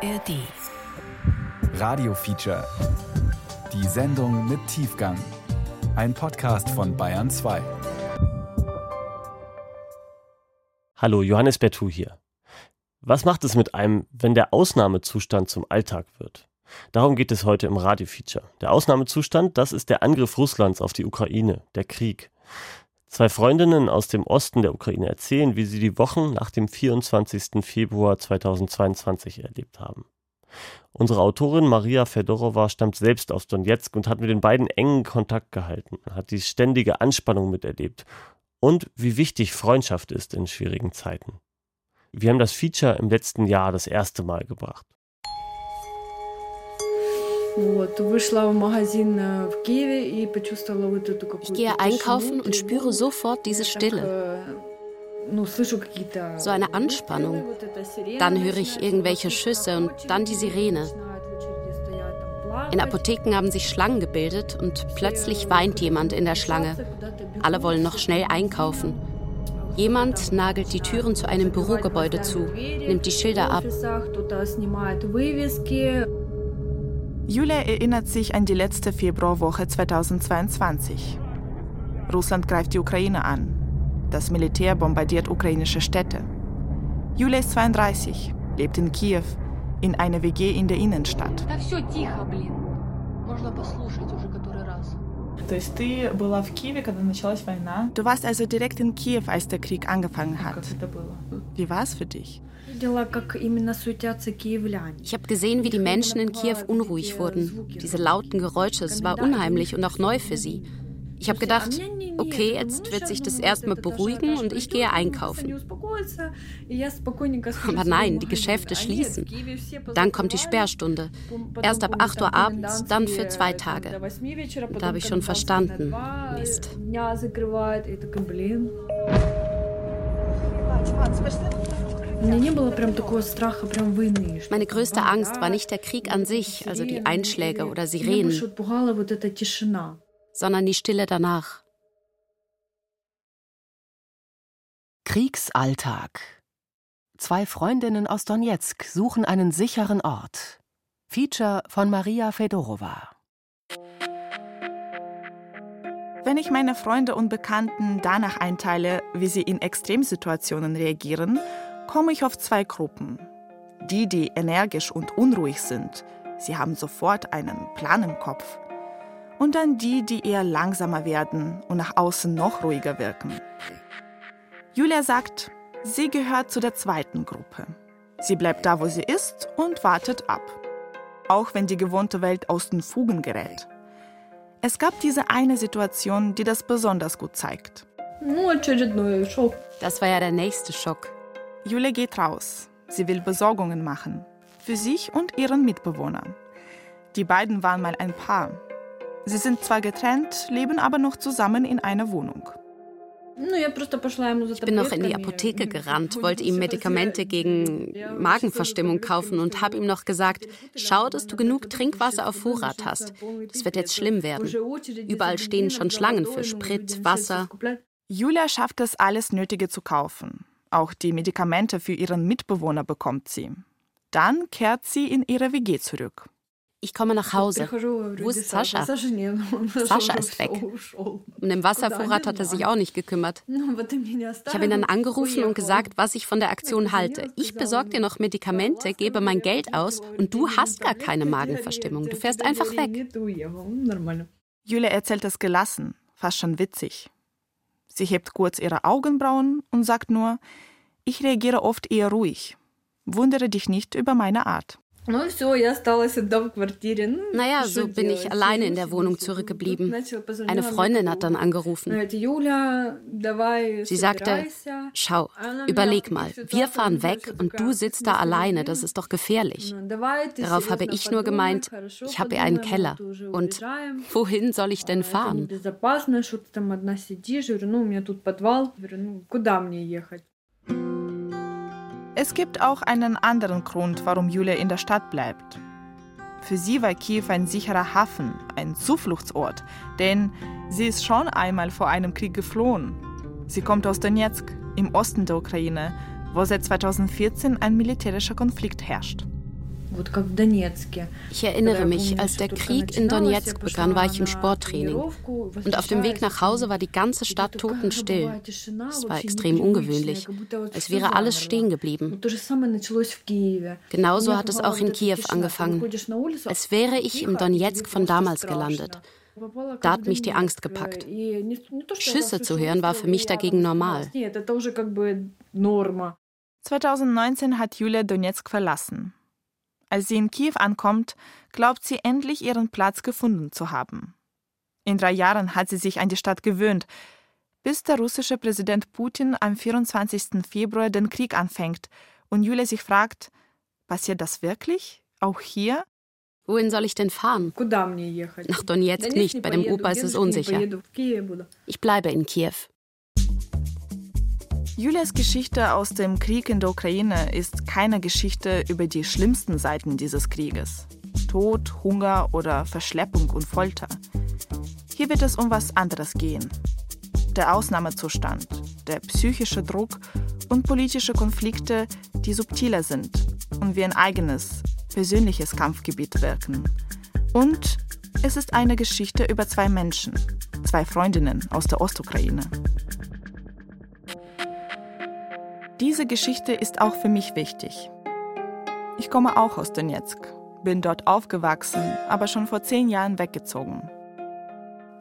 ARD. Radio Feature. Die Sendung mit Tiefgang. Ein Podcast von Bayern 2. Hallo, Johannes Bertou hier. Was macht es mit einem, wenn der Ausnahmezustand zum Alltag wird? Darum geht es heute im Radio-Feature. Der Ausnahmezustand, das ist der Angriff Russlands auf die Ukraine, der Krieg. Zwei Freundinnen aus dem Osten der Ukraine erzählen, wie sie die Wochen nach dem 24. Februar 2022 erlebt haben. Unsere Autorin Maria Fedorova stammt selbst aus Donetsk und hat mit den beiden engen Kontakt gehalten, hat die ständige Anspannung miterlebt und wie wichtig Freundschaft ist in schwierigen Zeiten. Wir haben das Feature im letzten Jahr das erste Mal gebracht. Ich gehe einkaufen und spüre sofort diese Stille. So eine Anspannung. Dann höre ich irgendwelche Schüsse und dann die Sirene. In Apotheken haben sich Schlangen gebildet und plötzlich weint jemand in der Schlange. Alle wollen noch schnell einkaufen. Jemand nagelt die Türen zu einem Bürogebäude zu, nimmt die Schilder ab. Julia erinnert sich an die letzte Februarwoche 2022. Russland greift die Ukraine an. Das Militär bombardiert ukrainische Städte. Julia ist 32, lebt in Kiew, in einer WG in der Innenstadt. Du warst also direkt in Kiew, als der Krieg angefangen hat. Wie war es für dich? Ich habe gesehen, wie die Menschen in Kiew unruhig wurden. Diese lauten Geräusche, es war unheimlich und auch neu für sie. Ich habe gedacht, okay, jetzt wird sich das erstmal beruhigen und ich gehe einkaufen. Aber nein, die Geschäfte schließen. Dann kommt die Sperrstunde. Erst ab 8 Uhr abends, dann für zwei Tage. Da habe ich schon verstanden. Mist. Meine größte Angst war nicht der Krieg an sich, also die Einschläge oder Sirenen, sondern die Stille danach. Kriegsalltag. Zwei Freundinnen aus Donetsk suchen einen sicheren Ort. Feature von Maria Fedorova. Wenn ich meine Freunde und Bekannten danach einteile, wie sie in Extremsituationen reagieren, komme ich auf zwei Gruppen. Die, die energisch und unruhig sind, sie haben sofort einen Plan im Kopf. Und dann die, die eher langsamer werden und nach außen noch ruhiger wirken. Julia sagt, sie gehört zu der zweiten Gruppe. Sie bleibt da, wo sie ist und wartet ab. Auch wenn die gewohnte Welt aus den Fugen gerät. Es gab diese eine Situation, die das besonders gut zeigt. Das war ja der nächste Schock. Julia geht raus. Sie will Besorgungen machen. Für sich und ihren Mitbewohner. Die beiden waren mal ein Paar. Sie sind zwar getrennt, leben aber noch zusammen in einer Wohnung. Ich bin noch in die Apotheke gerannt, wollte ihm Medikamente gegen Magenverstimmung kaufen und habe ihm noch gesagt, schau, dass du genug Trinkwasser auf Vorrat hast. Das wird jetzt schlimm werden. Überall stehen schon Schlangen für Sprit, Wasser. Julia schafft es, alles Nötige zu kaufen. Auch die Medikamente für ihren Mitbewohner bekommt sie. Dann kehrt sie in ihre WG zurück. Ich komme nach Hause. Wo ist Sascha? Sascha ist weg. Um den Wasservorrat hat er sich auch nicht gekümmert. Ich habe ihn dann angerufen und gesagt, was ich von der Aktion halte. Ich besorge dir noch Medikamente, gebe mein Geld aus und du hast gar keine Magenverstimmung. Du fährst einfach weg. Julia erzählt es gelassen, fast schon witzig. Sie hebt kurz ihre Augenbrauen und sagt nur, ich reagiere oft eher ruhig. Wundere dich nicht über meine Art. Naja, so bin ich alleine in der Wohnung zurückgeblieben. Eine Freundin hat dann angerufen. Sie sagte, schau, überleg mal, wir fahren weg und du sitzt da alleine, das ist doch gefährlich. Darauf habe ich nur gemeint, ich habe hier einen Keller. Und wohin soll ich denn fahren? Es gibt auch einen anderen Grund, warum Julia in der Stadt bleibt. Für sie war Kiew ein sicherer Hafen, ein Zufluchtsort, denn sie ist schon einmal vor einem Krieg geflohen. Sie kommt aus Donetsk, im Osten der Ukraine, wo seit 2014 ein militärischer Konflikt herrscht. Ich erinnere mich, als der Krieg in Donetsk begann, war ich im Sporttraining. Und auf dem Weg nach Hause war die ganze Stadt totenstill. Es war extrem ungewöhnlich. Es wäre alles stehen geblieben. Genauso hat es auch in Kiew angefangen. Als wäre ich im Donetsk von damals gelandet. Da hat mich die Angst gepackt. Schüsse zu hören war für mich dagegen normal. 2019 hat Julia Donetsk verlassen. Als sie in Kiew ankommt, glaubt sie endlich ihren Platz gefunden zu haben. In drei Jahren hat sie sich an die Stadt gewöhnt, bis der russische Präsident Putin am 24. Februar den Krieg anfängt und Julia sich fragt, passiert das wirklich? Auch hier? Wohin soll ich denn fahren? Nach Donetsk nicht, bei dem Opa ist es unsicher. Ich bleibe in Kiew. Julias Geschichte aus dem Krieg in der Ukraine ist keine Geschichte über die schlimmsten Seiten dieses Krieges. Tod, Hunger oder Verschleppung und Folter. Hier wird es um was anderes gehen. Der Ausnahmezustand, der psychische Druck und politische Konflikte, die subtiler sind und wie ein eigenes, persönliches Kampfgebiet wirken. Und es ist eine Geschichte über zwei Menschen, zwei Freundinnen aus der Ostukraine. Diese Geschichte ist auch für mich wichtig. Ich komme auch aus Donetsk, bin dort aufgewachsen, aber schon vor zehn Jahren weggezogen.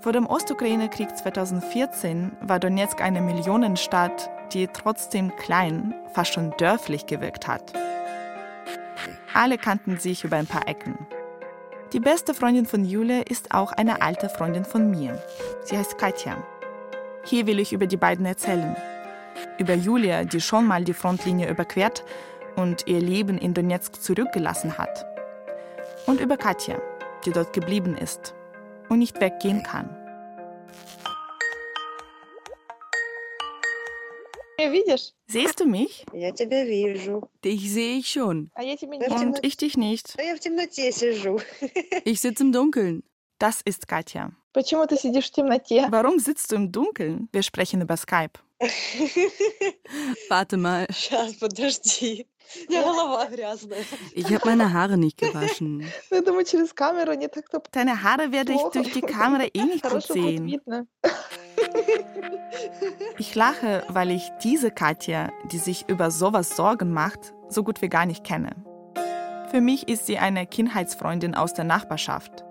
Vor dem Ostukraine-Krieg 2014 war Donetsk eine Millionenstadt, die trotzdem klein, fast schon dörflich gewirkt hat. Alle kannten sich über ein paar Ecken. Die beste Freundin von Julia ist auch eine alte Freundin von mir. Sie heißt Katja. Hier will ich über die beiden erzählen über Julia, die schon mal die Frontlinie überquert und ihr Leben in Donetsk zurückgelassen hat. Und über Katja, die dort geblieben ist und nicht weggehen kann. Siehst du mich? Dich sehe ich schon. Und ich dich nicht. Ich sitze im Dunkeln. Das ist Katja. Warum sitzt du im Dunkeln? Wir sprechen über Skype. Warte mal. Ich habe meine Haare nicht gewaschen. Deine Haare werde ich durch die Kamera eh nicht gut sehen. Ich lache, weil ich diese Katja, die sich über sowas Sorgen macht, so gut wie gar nicht kenne. Für mich ist sie eine Kindheitsfreundin aus der Nachbarschaft.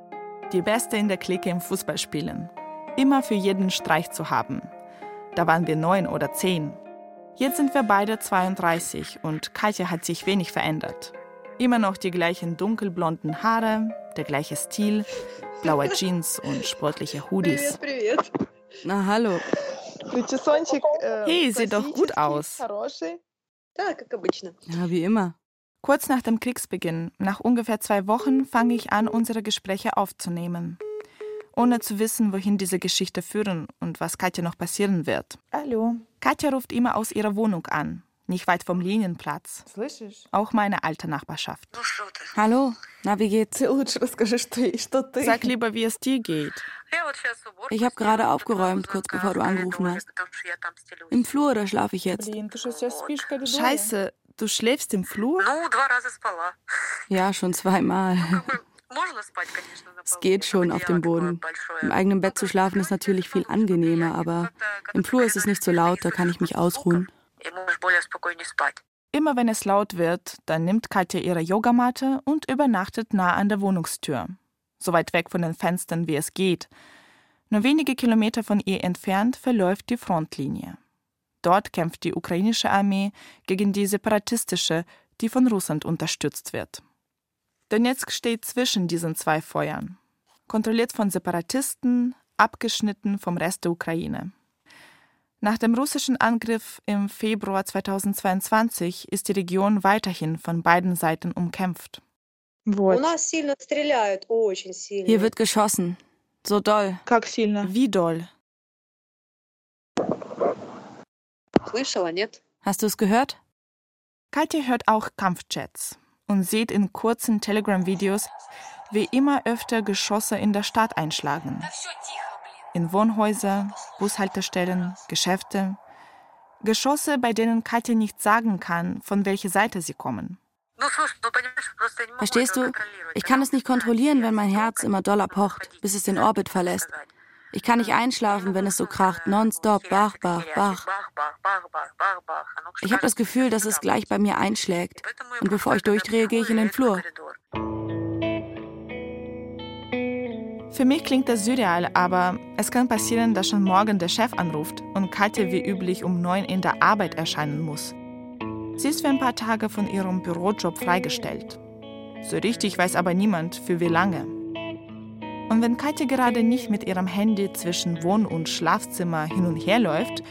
Die beste in der Clique im Fußballspielen. Immer für jeden Streich zu haben. Da waren wir neun oder zehn. Jetzt sind wir beide 32 und Katja hat sich wenig verändert. Immer noch die gleichen dunkelblonden Haare, der gleiche Stil, blaue Jeans und sportliche Hoodies. Na hallo. Hey, sieht doch gut aus. Ja, wie immer. Kurz nach dem Kriegsbeginn, nach ungefähr zwei Wochen, fange ich an, unsere Gespräche aufzunehmen ohne zu wissen, wohin diese Geschichte führen und was Katja noch passieren wird. Hallo. Katja ruft immer aus ihrer Wohnung an, nicht weit vom Linienplatz. Auch meine alte Nachbarschaft. Hallo, na, wie geht's? Sag lieber, wie es dir geht. Ich habe gerade aufgeräumt, kurz bevor du angerufen hast. Im Flur, da schlafe ich jetzt. Scheiße, du schläfst im Flur? Ja, schon zweimal. Es geht schon auf dem Boden. Im eigenen Bett zu schlafen ist natürlich viel angenehmer, aber im Flur ist es nicht so laut, da kann ich mich ausruhen. Immer wenn es laut wird, dann nimmt Katja ihre Yogamatte und übernachtet nah an der Wohnungstür. So weit weg von den Fenstern, wie es geht. Nur wenige Kilometer von ihr entfernt verläuft die Frontlinie. Dort kämpft die ukrainische Armee gegen die separatistische, die von Russland unterstützt wird. Donetsk steht zwischen diesen zwei Feuern, kontrolliert von Separatisten, abgeschnitten vom Rest der Ukraine. Nach dem russischen Angriff im Februar 2022 ist die Region weiterhin von beiden Seiten umkämpft. Hier wird geschossen. So doll. Wie doll? Hast du es gehört? Katja hört auch Kampfjets und sieht in kurzen Telegram-Videos, wie immer öfter Geschosse in der Stadt einschlagen. In Wohnhäuser, Bushaltestellen, Geschäfte. Geschosse, bei denen Katja nicht sagen kann, von welcher Seite sie kommen. Verstehst du? Ich kann es nicht kontrollieren, wenn mein Herz immer doller pocht, bis es den Orbit verlässt. Ich kann nicht einschlafen, wenn es so kracht, nonstop, Bach, Bach, Bach. Ich habe das Gefühl, dass es gleich bei mir einschlägt. Und bevor ich durchdrehe, gehe ich in den Flur. Für mich klingt das surreal, aber es kann passieren, dass schon morgen der Chef anruft und Katja wie üblich um neun in der Arbeit erscheinen muss. Sie ist für ein paar Tage von ihrem Bürojob freigestellt. So richtig weiß aber niemand, für wie lange. Und wenn Katja gerade nicht mit ihrem Handy zwischen Wohn- und Schlafzimmer hin und her läuft,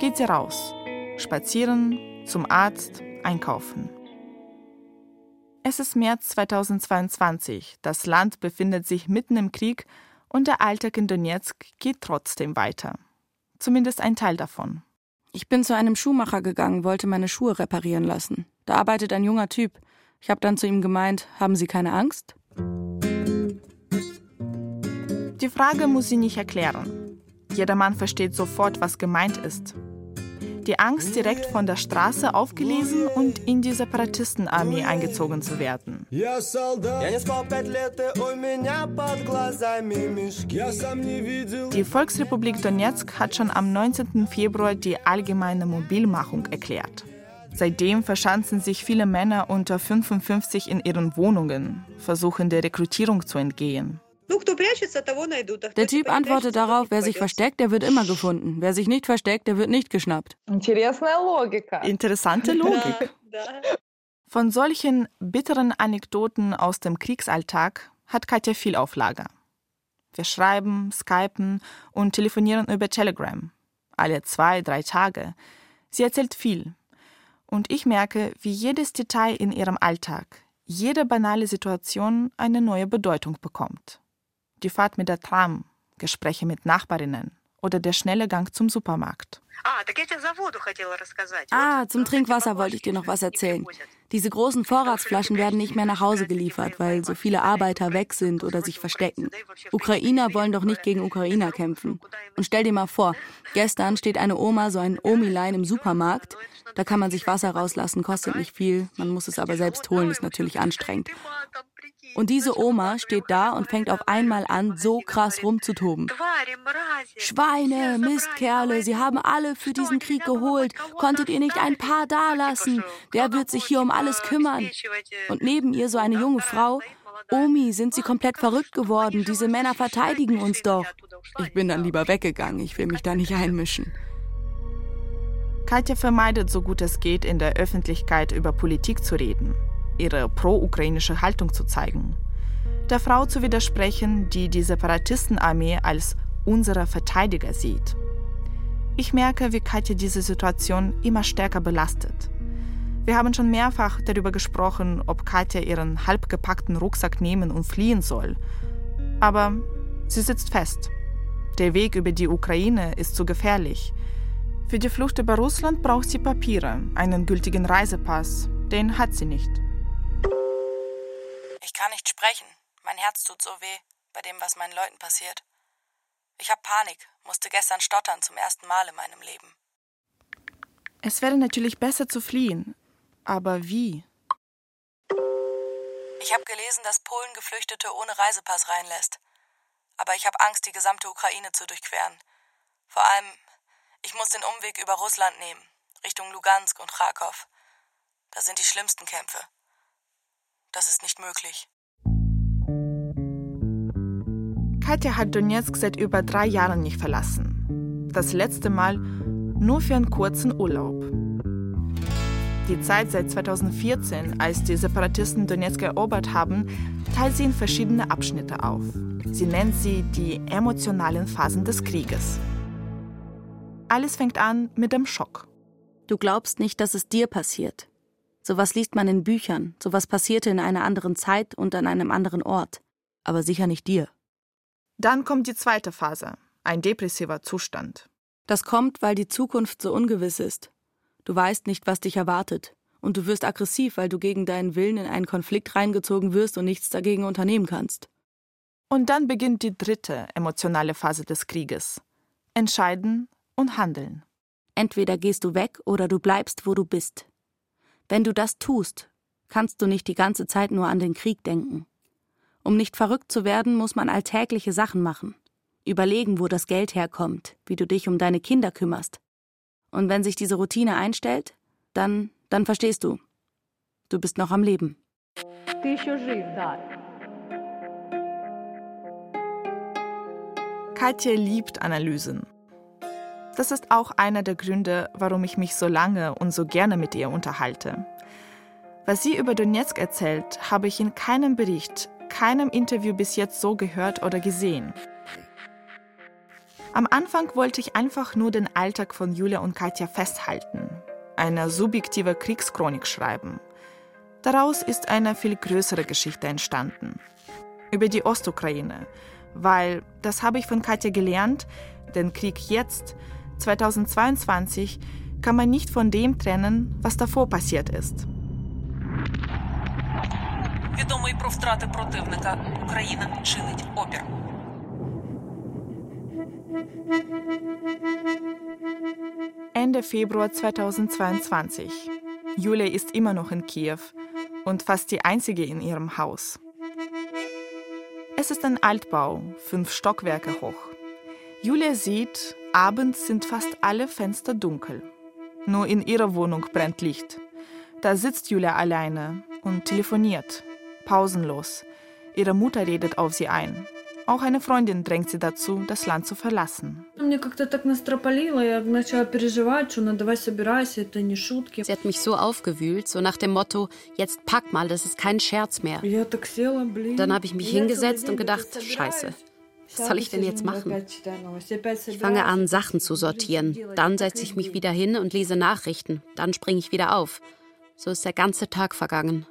geht sie raus. Spazieren, zum Arzt, einkaufen. Es ist März 2022. Das Land befindet sich mitten im Krieg und der Alltag in Donetsk geht trotzdem weiter. Zumindest ein Teil davon. Ich bin zu einem Schuhmacher gegangen, wollte meine Schuhe reparieren lassen. Da arbeitet ein junger Typ. Ich habe dann zu ihm gemeint, haben Sie keine Angst? Die Frage muss sie nicht erklären. Jedermann versteht sofort, was gemeint ist. Die Angst, direkt von der Straße aufgelesen und in die Separatistenarmee eingezogen zu werden. Die Volksrepublik Donetsk hat schon am 19. Februar die allgemeine Mobilmachung erklärt. Seitdem verschanzen sich viele Männer unter 55 in ihren Wohnungen, versuchen der Rekrutierung zu entgehen. Der Typ antwortet darauf, wer sich versteckt, der wird immer gefunden. Wer sich nicht versteckt, der wird nicht geschnappt. Interessante Logik. Von solchen bitteren Anekdoten aus dem Kriegsalltag hat Katja viel auf Lager. Wir schreiben, skypen und telefonieren über Telegram. Alle zwei, drei Tage. Sie erzählt viel. Und ich merke, wie jedes Detail in ihrem Alltag, jede banale Situation eine neue Bedeutung bekommt die Fahrt mit der Tram, Gespräche mit Nachbarinnen oder der schnelle Gang zum Supermarkt. Ah, zum Trinkwasser wollte ich dir noch was erzählen. Diese großen Vorratsflaschen werden nicht mehr nach Hause geliefert, weil so viele Arbeiter weg sind oder sich verstecken. Ukrainer wollen doch nicht gegen Ukrainer kämpfen. Und stell dir mal vor, gestern steht eine Oma, so ein Omilein im Supermarkt. Da kann man sich Wasser rauslassen, kostet nicht viel. Man muss es aber selbst holen, ist natürlich anstrengend. Und diese Oma steht da und fängt auf einmal an, so krass rumzutoben. Schweine, Mistkerle, sie haben alle für diesen Krieg geholt. Konntet ihr nicht ein paar dalassen? Wer wird sich hier um alles kümmern? Und neben ihr so eine junge Frau. Omi, sind sie komplett verrückt geworden? Diese Männer verteidigen uns doch. Ich bin dann lieber weggegangen. Ich will mich da nicht einmischen. Katja vermeidet so gut es geht, in der Öffentlichkeit über Politik zu reden ihre pro-ukrainische Haltung zu zeigen. Der Frau zu widersprechen, die die Separatistenarmee als unsere Verteidiger sieht. Ich merke, wie Katja diese Situation immer stärker belastet. Wir haben schon mehrfach darüber gesprochen, ob Katja ihren halbgepackten Rucksack nehmen und fliehen soll. Aber sie sitzt fest. Der Weg über die Ukraine ist zu gefährlich. Für die Flucht über Russland braucht sie Papiere, einen gültigen Reisepass. Den hat sie nicht. Ich kann nicht sprechen. Mein Herz tut so weh bei dem, was meinen Leuten passiert. Ich habe Panik, musste gestern stottern zum ersten Mal in meinem Leben. Es wäre natürlich besser zu fliehen. Aber wie? Ich habe gelesen, dass Polen Geflüchtete ohne Reisepass reinlässt. Aber ich habe Angst, die gesamte Ukraine zu durchqueren. Vor allem, ich muss den Umweg über Russland nehmen, Richtung Lugansk und Kharkov. Da sind die schlimmsten Kämpfe. Das ist nicht möglich. Katja hat Donetsk seit über drei Jahren nicht verlassen. Das letzte Mal nur für einen kurzen Urlaub. Die Zeit seit 2014, als die Separatisten Donetsk erobert haben, teilt sie in verschiedene Abschnitte auf. Sie nennt sie die emotionalen Phasen des Krieges. Alles fängt an mit dem Schock. Du glaubst nicht, dass es dir passiert. Sowas liest man in Büchern, sowas passierte in einer anderen Zeit und an einem anderen Ort, aber sicher nicht dir. Dann kommt die zweite Phase, ein depressiver Zustand. Das kommt, weil die Zukunft so ungewiss ist. Du weißt nicht, was dich erwartet, und du wirst aggressiv, weil du gegen deinen Willen in einen Konflikt reingezogen wirst und nichts dagegen unternehmen kannst. Und dann beginnt die dritte emotionale Phase des Krieges. Entscheiden und handeln. Entweder gehst du weg oder du bleibst, wo du bist. Wenn du das tust, kannst du nicht die ganze Zeit nur an den Krieg denken. Um nicht verrückt zu werden, muss man alltägliche Sachen machen. Überlegen, wo das Geld herkommt, wie du dich um deine Kinder kümmerst. Und wenn sich diese Routine einstellt, dann, dann verstehst du. Du bist noch am Leben. Katja liebt Analysen. Das ist auch einer der Gründe, warum ich mich so lange und so gerne mit ihr unterhalte. Was sie über Donetsk erzählt, habe ich in keinem Bericht, keinem Interview bis jetzt so gehört oder gesehen. Am Anfang wollte ich einfach nur den Alltag von Julia und Katja festhalten, eine subjektive Kriegschronik schreiben. Daraus ist eine viel größere Geschichte entstanden. Über die Ostukraine, weil, das habe ich von Katja gelernt, den Krieg jetzt, 2022, kann man nicht von dem trennen, was davor passiert ist. Відомий про втрати противника. Україна чинить опір. Ende Februar 2022. Julia ist immer noch in Kiew und fast die einzige in ihrem Haus. Es ist ein Altbau, fünf Stockwerke hoch. Julia sieht, abends sind fast alle Fenster dunkel. Nur in ihrer Wohnung brennt Licht. Da sitzt Julia alleine und telefoniert, pausenlos. Ihre Mutter redet auf sie ein. Auch eine Freundin drängt sie dazu, das Land zu verlassen. Sie hat mich so aufgewühlt, so nach dem Motto, jetzt pack mal, das ist kein Scherz mehr. Dann habe ich mich hingesetzt und gedacht, scheiße, was soll ich denn jetzt machen? Ich fange an, Sachen zu sortieren. Dann setze ich mich wieder hin und lese Nachrichten. Dann springe ich wieder auf. So ist der ganze Tag vergangen.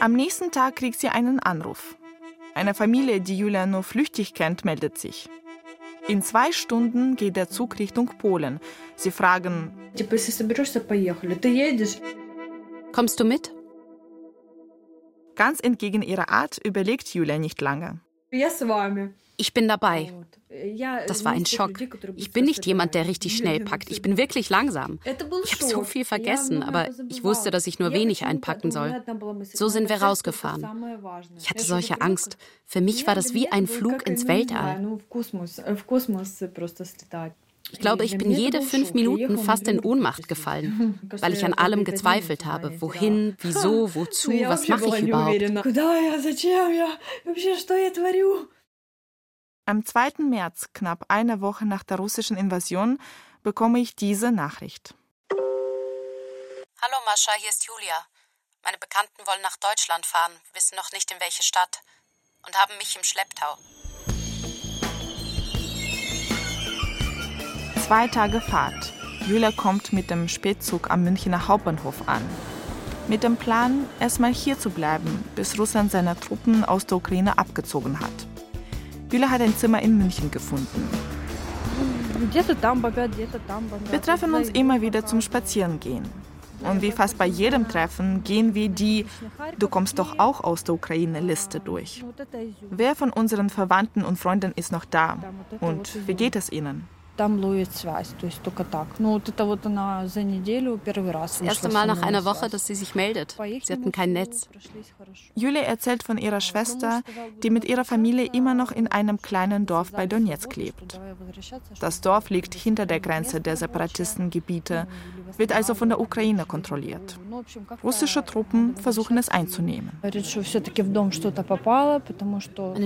Am nächsten Tag kriegt sie einen Anruf. Eine Familie, die Julia nur flüchtig kennt, meldet sich. In zwei Stunden geht der Zug Richtung Polen. Sie fragen: Kommst du mit? Ganz entgegen ihrer Art überlegt Julia nicht lange. Ich bin dabei. Das war ein Schock. Ich bin nicht jemand, der richtig schnell packt. Ich bin wirklich langsam. Ich habe so viel vergessen, aber ich wusste, dass ich nur wenig einpacken soll. So sind wir rausgefahren. Ich hatte solche Angst. Für mich war das wie ein Flug ins Weltall. Ich glaube, ich bin jede fünf Minuten fast in Ohnmacht gefallen, weil ich an allem gezweifelt habe. Wohin, wieso, wozu, was mache ich überhaupt? Am 2. März, knapp eine Woche nach der russischen Invasion, bekomme ich diese Nachricht. Hallo Mascha, hier ist Julia. Meine Bekannten wollen nach Deutschland fahren, wissen noch nicht in welche Stadt und haben mich im Schlepptau. Zwei Tage Fahrt. Julia kommt mit dem Spätzug am Münchner Hauptbahnhof an. Mit dem Plan, erstmal hier zu bleiben, bis Russland seine Truppen aus der Ukraine abgezogen hat. Julia hat ein Zimmer in München gefunden. Wir treffen uns immer wieder zum Spazierengehen. Und wie fast bei jedem Treffen gehen wir die Du kommst doch auch aus der Ukraine Liste durch. Wer von unseren Verwandten und Freunden ist noch da? Und wie geht es ihnen? там ловит связь, то есть только так. Ну, вот это вот она за неделю первый раз. Das erste Mal nach einer Woche, dass sie sich meldet. Sie hatten kein Netz. Julia erzählt von ihrer Schwester, die mit ihrer Familie immer noch in einem kleinen Dorf bei Donetsk lebt. Das Dorf liegt hinter der Grenze der Separatistengebiete, wird also von der Ukraine kontrolliert. Russische Truppen versuchen es einzunehmen. Meine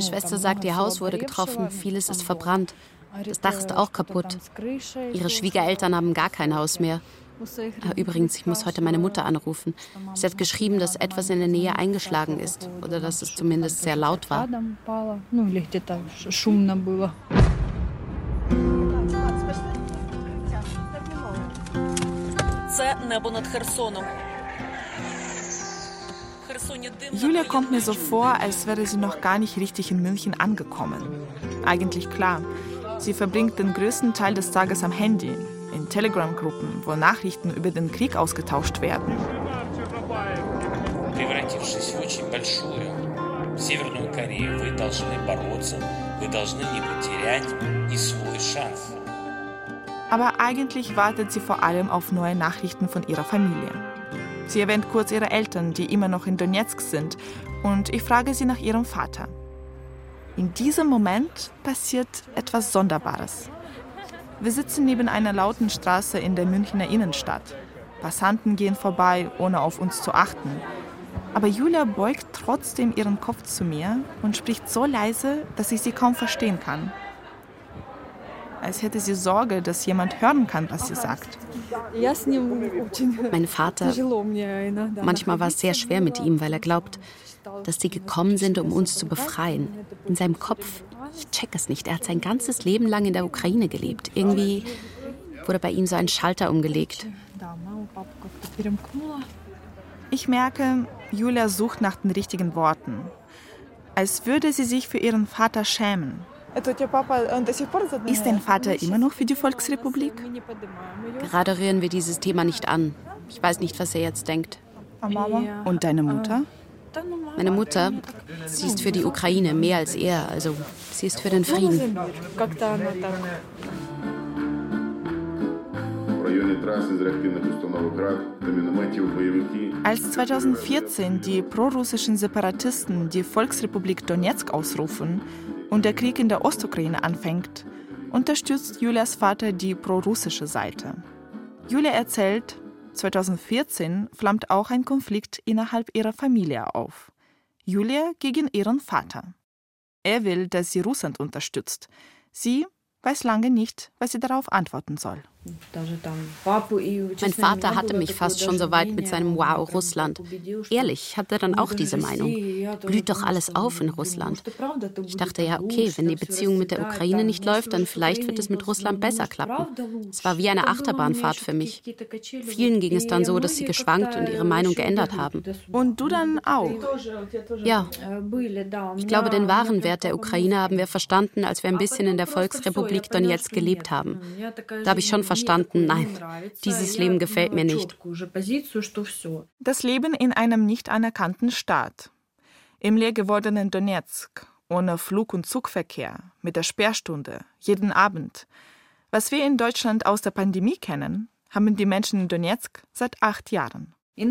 Schwester sagt, ihr Haus wurde getroffen, vieles ist verbrannt. Das Dach ist auch kaputt. Ihre Schwiegereltern haben gar kein Haus mehr. Ah, übrigens, ich muss heute meine Mutter anrufen. Sie hat geschrieben, dass etwas in der Nähe eingeschlagen ist oder dass es zumindest sehr laut war. Julia kommt mir so vor, als wäre sie noch gar nicht richtig in München angekommen. Eigentlich klar. Sie verbringt den größten Teil des Tages am Handy, in Telegram-Gruppen, wo Nachrichten über den Krieg ausgetauscht werden. Aber eigentlich wartet sie vor allem auf neue Nachrichten von ihrer Familie. Sie erwähnt kurz ihre Eltern, die immer noch in Donetsk sind, und ich frage sie nach ihrem Vater. In diesem Moment passiert etwas Sonderbares. Wir sitzen neben einer lauten Straße in der Münchner Innenstadt. Passanten gehen vorbei, ohne auf uns zu achten. Aber Julia beugt trotzdem ihren Kopf zu mir und spricht so leise, dass ich sie kaum verstehen kann. Als hätte sie Sorge, dass jemand hören kann, was sie sagt. Mein Vater, manchmal war es sehr schwer mit ihm, weil er glaubt, dass sie gekommen sind, um uns zu befreien. In seinem Kopf, ich check es nicht, er hat sein ganzes Leben lang in der Ukraine gelebt. Irgendwie wurde bei ihm so ein Schalter umgelegt. Ich merke, Julia sucht nach den richtigen Worten. Als würde sie sich für ihren Vater schämen. Ist dein Vater immer noch für die Volksrepublik? Gerade rühren wir dieses Thema nicht an. Ich weiß nicht, was er jetzt denkt. Und deine Mutter? Meine Mutter, sie ist für die Ukraine mehr als er, also sie ist für den Frieden. Als 2014 die prorussischen Separatisten die Volksrepublik Donetsk ausrufen und der Krieg in der Ostukraine anfängt, unterstützt Julias Vater die prorussische Seite. Julia erzählt, 2014 flammt auch ein Konflikt innerhalb ihrer Familie auf. Julia gegen ihren Vater. Er will, dass sie Russland unterstützt. Sie weiß lange nicht, was sie darauf antworten soll. Mein Vater hatte mich fast schon so weit mit seinem Wow Russland. Ehrlich, hatte dann auch diese Meinung. Blüht doch alles auf in Russland. Ich dachte ja, okay, wenn die Beziehung mit der Ukraine nicht läuft, dann vielleicht wird es mit Russland besser klappen. Es war wie eine Achterbahnfahrt für mich. Vielen ging es dann so, dass sie geschwankt und ihre Meinung geändert haben. Und du dann auch? Ja. Ich glaube, den wahren Wert der Ukraine haben wir verstanden, als wir ein bisschen in der Volksrepublik Donetsk gelebt haben. Da habe ich schon verstanden, verstanden, nein, dieses Leben gefällt mir nicht. Das Leben in einem nicht anerkannten Staat. Im leer gewordenen Donetsk, ohne Flug- und Zugverkehr, mit der Sperrstunde, jeden Abend. Was wir in Deutschland aus der Pandemie kennen, haben die Menschen in Donetsk seit acht Jahren. Ich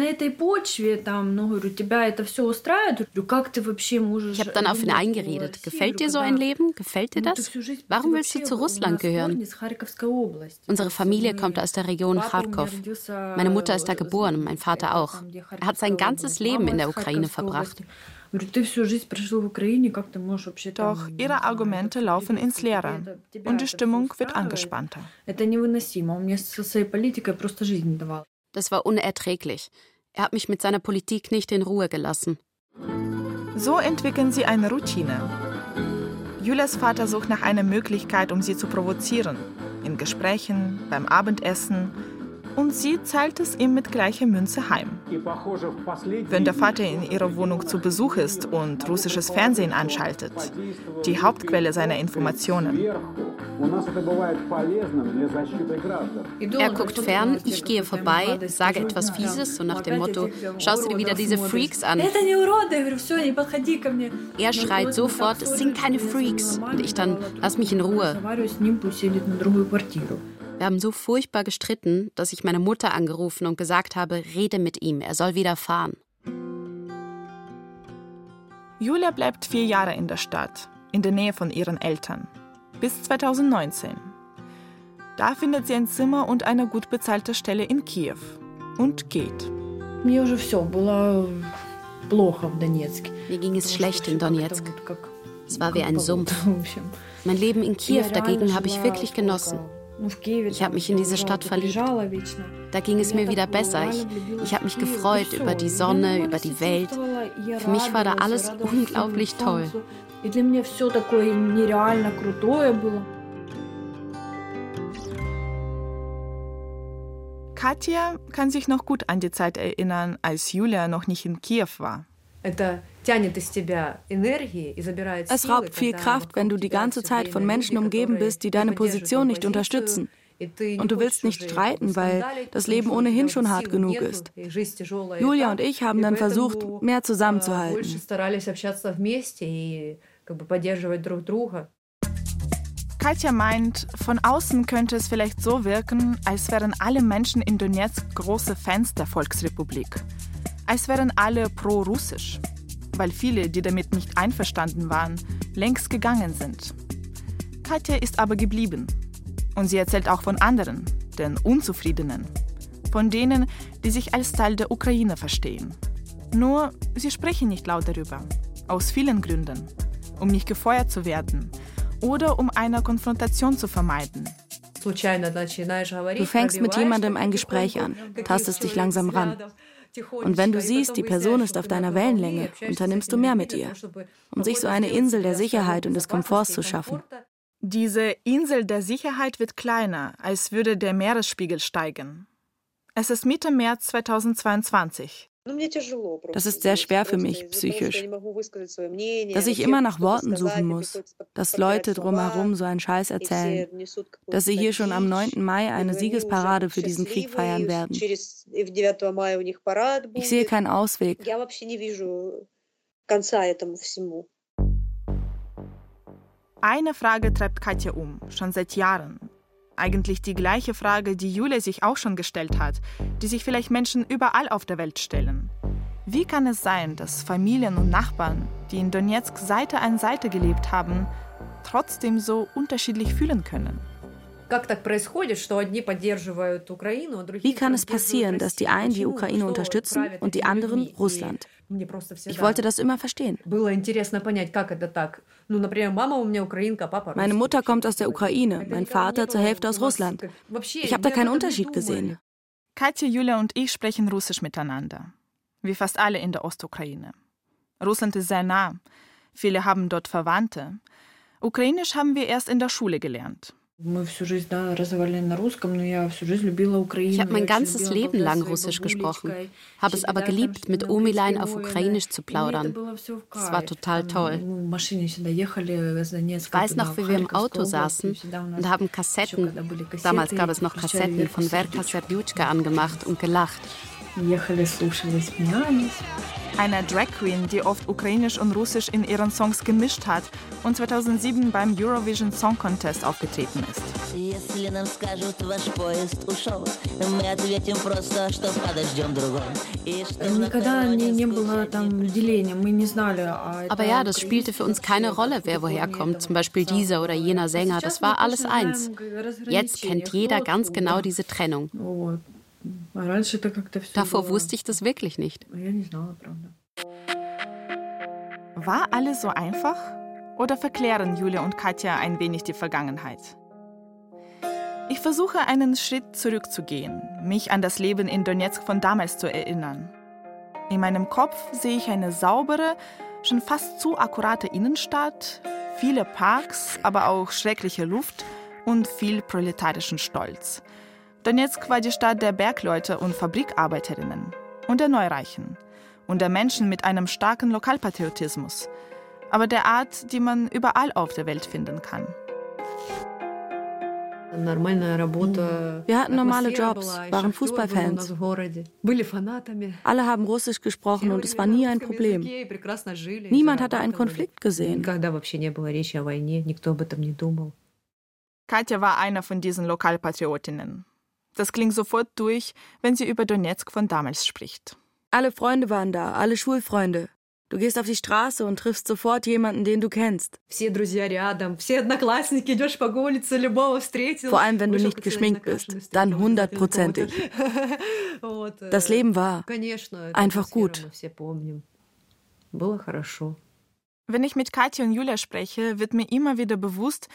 habe dann auf ihn eingeredet. Gefällt dir so ein Leben? Gefällt dir das? Warum willst du zu Russland gehören? Unsere Familie kommt aus der Region Kharkov. Meine Mutter ist da geboren, mein Vater auch. Er hat sein ganzes Leben in der Ukraine verbracht. Doch ihre Argumente laufen ins Leere und die Stimmung wird angespannter. Das war unerträglich. Er hat mich mit seiner Politik nicht in Ruhe gelassen. So entwickeln sie eine Routine. Julias Vater sucht nach einer Möglichkeit, um sie zu provozieren. In Gesprächen, beim Abendessen, und sie zahlt es ihm mit gleicher Münze heim. Wenn der Vater in ihrer Wohnung zu Besuch ist und russisches Fernsehen anschaltet, die Hauptquelle seiner Informationen. Er guckt fern, ich gehe vorbei, sage etwas Fieses, so nach dem Motto, schaust du dir wieder diese Freaks an. Er schreit sofort, es sind keine Freaks. Und ich dann, lass mich in Ruhe. Wir haben so furchtbar gestritten, dass ich meine Mutter angerufen und gesagt habe, rede mit ihm, er soll wieder fahren. Julia bleibt vier Jahre in der Stadt, in der Nähe von ihren Eltern, bis 2019. Da findet sie ein Zimmer und eine gut bezahlte Stelle in Kiew und geht. Mir ging es schlecht in Donetsk. Es war wie ein Sumpf. Mein Leben in Kiew dagegen habe ich wirklich genossen. Ich habe mich in diese Stadt verliebt. Da ging es mir wieder besser. Ich, ich habe mich gefreut über die Sonne, über die Welt. Für mich war da alles unglaublich toll. Katja kann sich noch gut an die Zeit erinnern, als Julia noch nicht in Kiew war. Es raubt viel Kraft, wenn du die ganze Zeit von Menschen umgeben bist, die deine Position nicht unterstützen. Und du willst nicht streiten, weil das Leben ohnehin schon hart genug ist. Julia und ich haben dann versucht, mehr zusammenzuhalten. Katja meint, von außen könnte es vielleicht so wirken, als wären alle Menschen in Donetsk große Fans der Volksrepublik. Als wären alle pro-russisch. Weil viele, die damit nicht einverstanden waren, längst gegangen sind. Katja ist aber geblieben. Und sie erzählt auch von anderen, den Unzufriedenen. Von denen, die sich als Teil der Ukraine verstehen. Nur, sie sprechen nicht laut darüber. Aus vielen Gründen. Um nicht gefeuert zu werden oder um eine Konfrontation zu vermeiden. Du fängst mit jemandem ein Gespräch an, tastest dich langsam ran. Und wenn du siehst, die Person ist auf deiner Wellenlänge, unternimmst du mehr mit ihr, um sich so eine Insel der Sicherheit und des Komforts zu schaffen. Diese Insel der Sicherheit wird kleiner, als würde der Meeresspiegel steigen. Es ist Mitte März 2022. Das ist sehr schwer für mich psychisch, dass ich immer nach Worten suchen muss, dass Leute drumherum so einen Scheiß erzählen, dass sie hier schon am 9. Mai eine Siegesparade für diesen Krieg feiern werden. Ich sehe keinen Ausweg. Eine Frage treibt Katja um, schon seit Jahren. Eigentlich die gleiche Frage, die Julia sich auch schon gestellt hat, die sich vielleicht Menschen überall auf der Welt stellen. Wie kann es sein, dass Familien und Nachbarn, die in Donetsk Seite an Seite gelebt haben, trotzdem so unterschiedlich fühlen können? Wie kann es passieren, dass die einen die Ukraine unterstützen und die anderen Russland? Ich wollte das immer verstehen. Meine Mutter kommt aus der Ukraine, mein Vater zur Hälfte aus Russland. Ich habe da keinen Unterschied gesehen. Katja, Julia und ich sprechen Russisch miteinander. Wie fast alle in der Ostukraine. Russland ist sehr nah. Viele haben dort Verwandte. Ukrainisch haben wir erst in der Schule gelernt. Ich habe mein ganzes Leben lang Russisch gesprochen, habe es aber geliebt, mit Omilein auf Ukrainisch zu plaudern. Das war total toll. Ich weiß noch, wie wir im Auto saßen und haben Kassetten, damals gab es noch Kassetten von Verka Serdiutschka angemacht und gelacht. Eine Drag Queen, die oft Ukrainisch und Russisch in ihren Songs gemischt hat und 2007 beim Eurovision Song Contest aufgetreten ist. Aber ja, das spielte für uns keine Rolle, wer woher kommt, zum Beispiel dieser oder jener Sänger. Das war alles eins. Jetzt kennt jeder ganz genau diese Trennung. Davor wusste ich das wirklich nicht. War alles so einfach? Oder verklären Julia und Katja ein wenig die Vergangenheit? Ich versuche einen Schritt zurückzugehen, mich an das Leben in Donetsk von damals zu erinnern. In meinem Kopf sehe ich eine saubere, schon fast zu akkurate Innenstadt, viele Parks, aber auch schreckliche Luft und viel proletarischen Stolz. Donetsk war die Stadt der Bergleute und Fabrikarbeiterinnen und der Neureichen und der Menschen mit einem starken Lokalpatriotismus, aber der Art, die man überall auf der Welt finden kann. Wir hatten normale Jobs, waren Fußballfans. Alle haben Russisch gesprochen und es war nie ein Problem. Niemand hatte einen Konflikt gesehen. Katja war einer von diesen Lokalpatriotinnen. Das klingt sofort durch, wenn sie über Donetsk von damals spricht. Alle Freunde waren da, alle Schulfreunde. Du gehst auf die Straße und triffst sofort jemanden, den du kennst. Vor allem, wenn du nicht geschminkt bist, dann hundertprozentig. Das Leben war einfach gut. Wenn ich mit Katja und Julia spreche, wird mir immer wieder bewusst,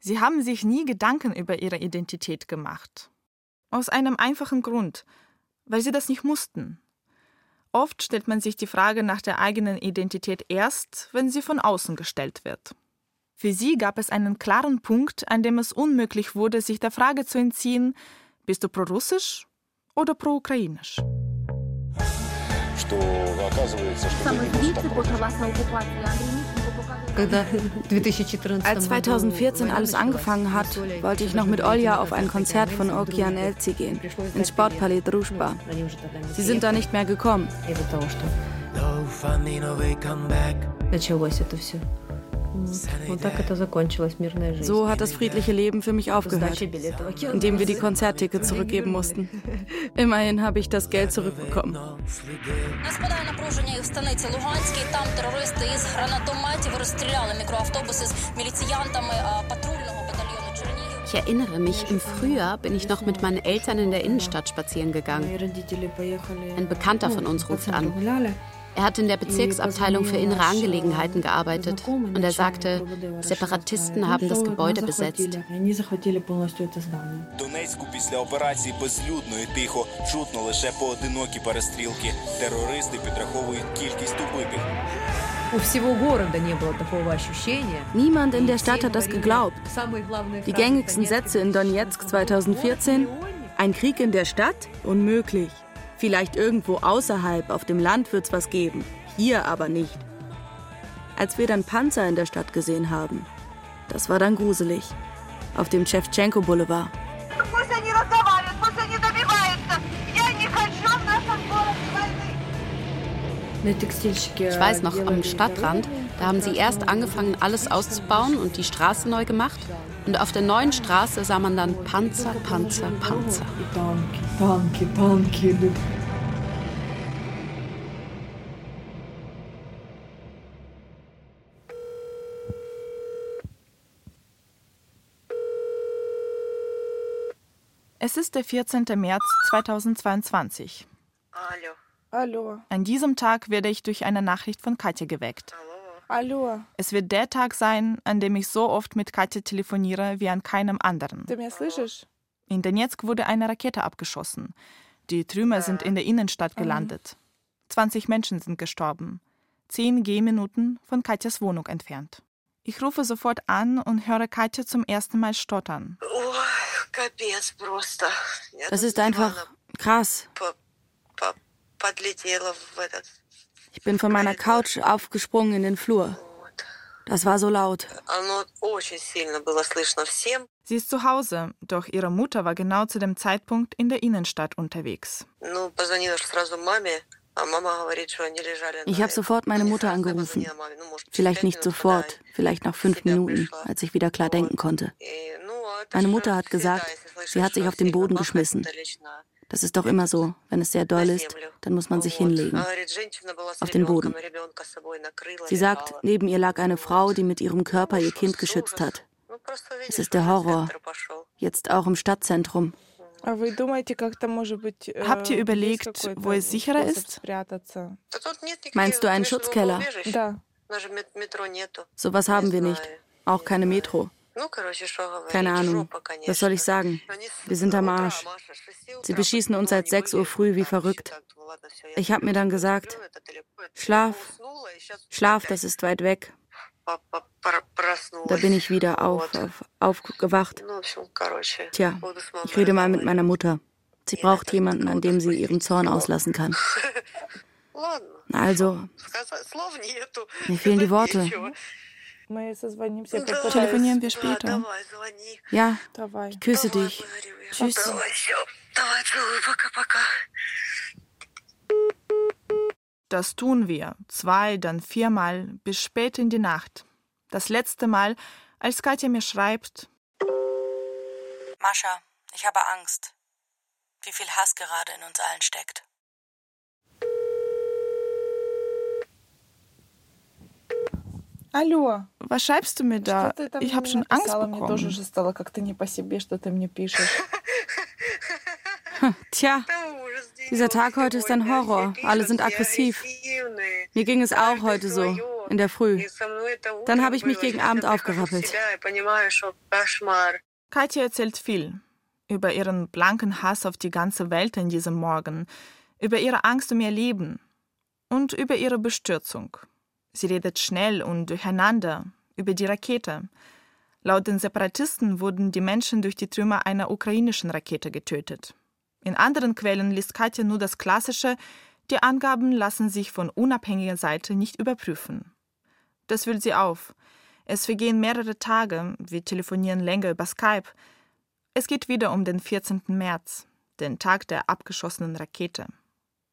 sie haben sich nie Gedanken über ihre Identität gemacht. Aus einem einfachen Grund, weil sie das nicht mussten. Oft stellt man sich die Frage nach der eigenen Identität erst, wenn sie von außen gestellt wird. Für sie gab es einen klaren Punkt, an dem es unmöglich wurde, sich der Frage zu entziehen, bist du pro-russisch oder pro-ukrainisch? Als 2014 alles angefangen hat, wollte ich noch mit Olja auf ein Konzert von Okian Elzi gehen, ins Sportpalais Druschba. Sie sind da nicht mehr gekommen. So hat das friedliche Leben für mich aufgehört, indem wir die Konzerttickets zurückgeben mussten. Immerhin habe ich das Geld zurückbekommen. Ich erinnere mich, im Frühjahr bin ich noch mit meinen Eltern in der Innenstadt spazieren gegangen. Ein Bekannter von uns ruft an. Er hat in der Bezirksabteilung für innere Angelegenheiten gearbeitet und er sagte, Separatisten haben das Gebäude besetzt. Донецьку після операції безлюдно і тихо чутно лише поодинокі перестрілки. Терористи підраховують кількість убитих. Niemand in der Stadt hat das geglaubt. Die gängigsten Sätze in Donetsk 2014: Ein Krieg in der Stadt? Unmöglich. Vielleicht irgendwo außerhalb, auf dem Land wird es was geben. Hier aber nicht. Als wir dann Panzer in der Stadt gesehen haben, das war dann gruselig. Auf dem Chevchenko Boulevard. Ich weiß noch, am Stadtrand, da haben sie erst angefangen, alles auszubauen und die Straße neu gemacht. Und auf der neuen Straße sah man dann Panzer, Panzer, Panzer. Es ist der 14. März 2022. Hallo. Hallo. An diesem Tag werde ich durch eine Nachricht von Katja geweckt. Hallo. Es wird der Tag sein, an dem ich so oft mit Katja telefoniere wie an keinem anderen. Du mich слышишь? In Donetsk wurde eine Rakete abgeschossen. Die Trümmer sind in der Innenstadt gelandet. 20 Menschen sind gestorben. Zehn Gehminuten von Katjas Wohnung entfernt. Ich rufe sofort an und höre Katja zum ersten Mal stottern. Oh, das ist einfach krass. Ich bin von meiner Couch aufgesprungen in den Flur. Das war so laut. Sie ist zu Hause, doch ihre Mutter war genau zu dem Zeitpunkt in der Innenstadt unterwegs. Ich habe sofort meine Mutter angerufen. Vielleicht nicht sofort, vielleicht nach fünf Minuten, als ich wieder klar denken konnte. Meine Mutter hat gesagt, sie hat sich auf den Boden geschmissen. Das ist doch immer so. Wenn es sehr doll ist, dann muss man sich hinlegen. Auf den Boden. Sie sagt, neben ihr lag eine Frau, die mit ihrem Körper ihr Kind geschützt hat. Es ist der Horror. Jetzt auch im Stadtzentrum. Habt ihr überlegt, wo es sicherer ist? Meinst du einen Schutzkeller? Sowas haben wir nicht. Auch keine Metro. Keine Ahnung. Was soll ich sagen? Wir sind am Arsch. Sie beschießen uns seit 6 Uhr früh wie verrückt. Ich habe mir dann gesagt, Schlaf, Schlaf, das ist weit weg. Da bin ich wieder auf, auf, aufgewacht. Tja, ich rede mal mit meiner Mutter. Sie braucht jemanden, an dem sie ihren Zorn auslassen kann. Also, mir fehlen die Worte. Telefonieren wir später. Ja, ich küsse dich. Tschüss. Das tun wir zwei, dann viermal bis spät in die Nacht. Das letzte Mal, als Katja mir schreibt: Mascha, ich habe Angst. Wie viel Hass gerade in uns allen steckt. Hallo, was schreibst du mir da? Ich habe schon Angst bekommen. Tja, dieser Tag heute ist ein Horror. Alle sind aggressiv. Mir ging es auch heute so, in der Früh. Dann habe ich mich gegen Abend aufgerappelt. Katja erzählt viel über ihren blanken Hass auf die ganze Welt in diesem Morgen, über ihre Angst um ihr Leben und über ihre Bestürzung. Sie redet schnell und durcheinander über die Rakete. Laut den Separatisten wurden die Menschen durch die Trümmer einer ukrainischen Rakete getötet. In anderen Quellen liest Katja nur das Klassische, die Angaben lassen sich von unabhängiger Seite nicht überprüfen. Das wühlt sie auf. Es vergehen mehrere Tage, wir telefonieren länger über Skype. Es geht wieder um den 14. März, den Tag der abgeschossenen Rakete.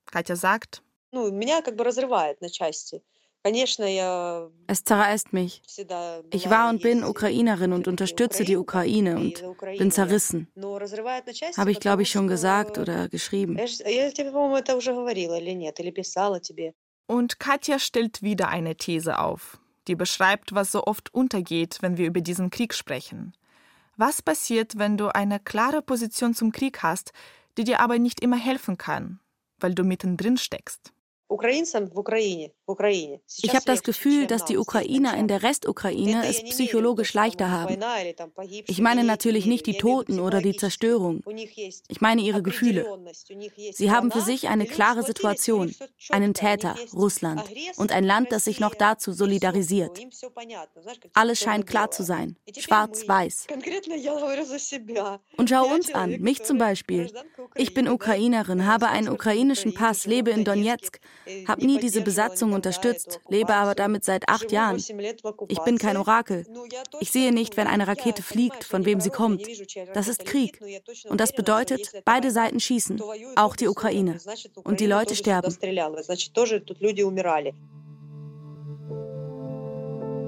Katja sagt, ну, меня как бы разрывает на части. Es zerreißt mich. Ich war und bin Ukrainerin und unterstütze die Ukraine und bin zerrissen. Habe ich, glaube ich, schon gesagt oder geschrieben. Und Katja stellt wieder eine These auf, die beschreibt, was so oft untergeht, wenn wir über diesen Krieg sprechen. Was passiert, wenn du eine klare Position zum Krieg hast, die dir aber nicht immer helfen kann, weil du mittendrin steckst? Ich habe das Gefühl, dass die Ukrainer in der Restukraine es psychologisch leichter haben. Ich meine natürlich nicht die Toten oder die Zerstörung. Ich meine ihre Gefühle. Sie haben für sich eine klare Situation, einen Täter, Russland, und ein Land, das sich noch dazu solidarisiert. Alles scheint klar zu sein, schwarz-weiß. Und schau uns an, mich zum Beispiel. Ich bin Ukrainerin, habe einen ukrainischen Pass, lebe in Donetsk habe nie diese Besatzung unterstützt, lebe aber damit seit acht Jahren. Ich bin kein Orakel. Ich sehe nicht, wenn eine Rakete fliegt, von wem sie kommt. Das ist Krieg. Und das bedeutet, beide Seiten schießen, auch die Ukraine. Und die Leute sterben.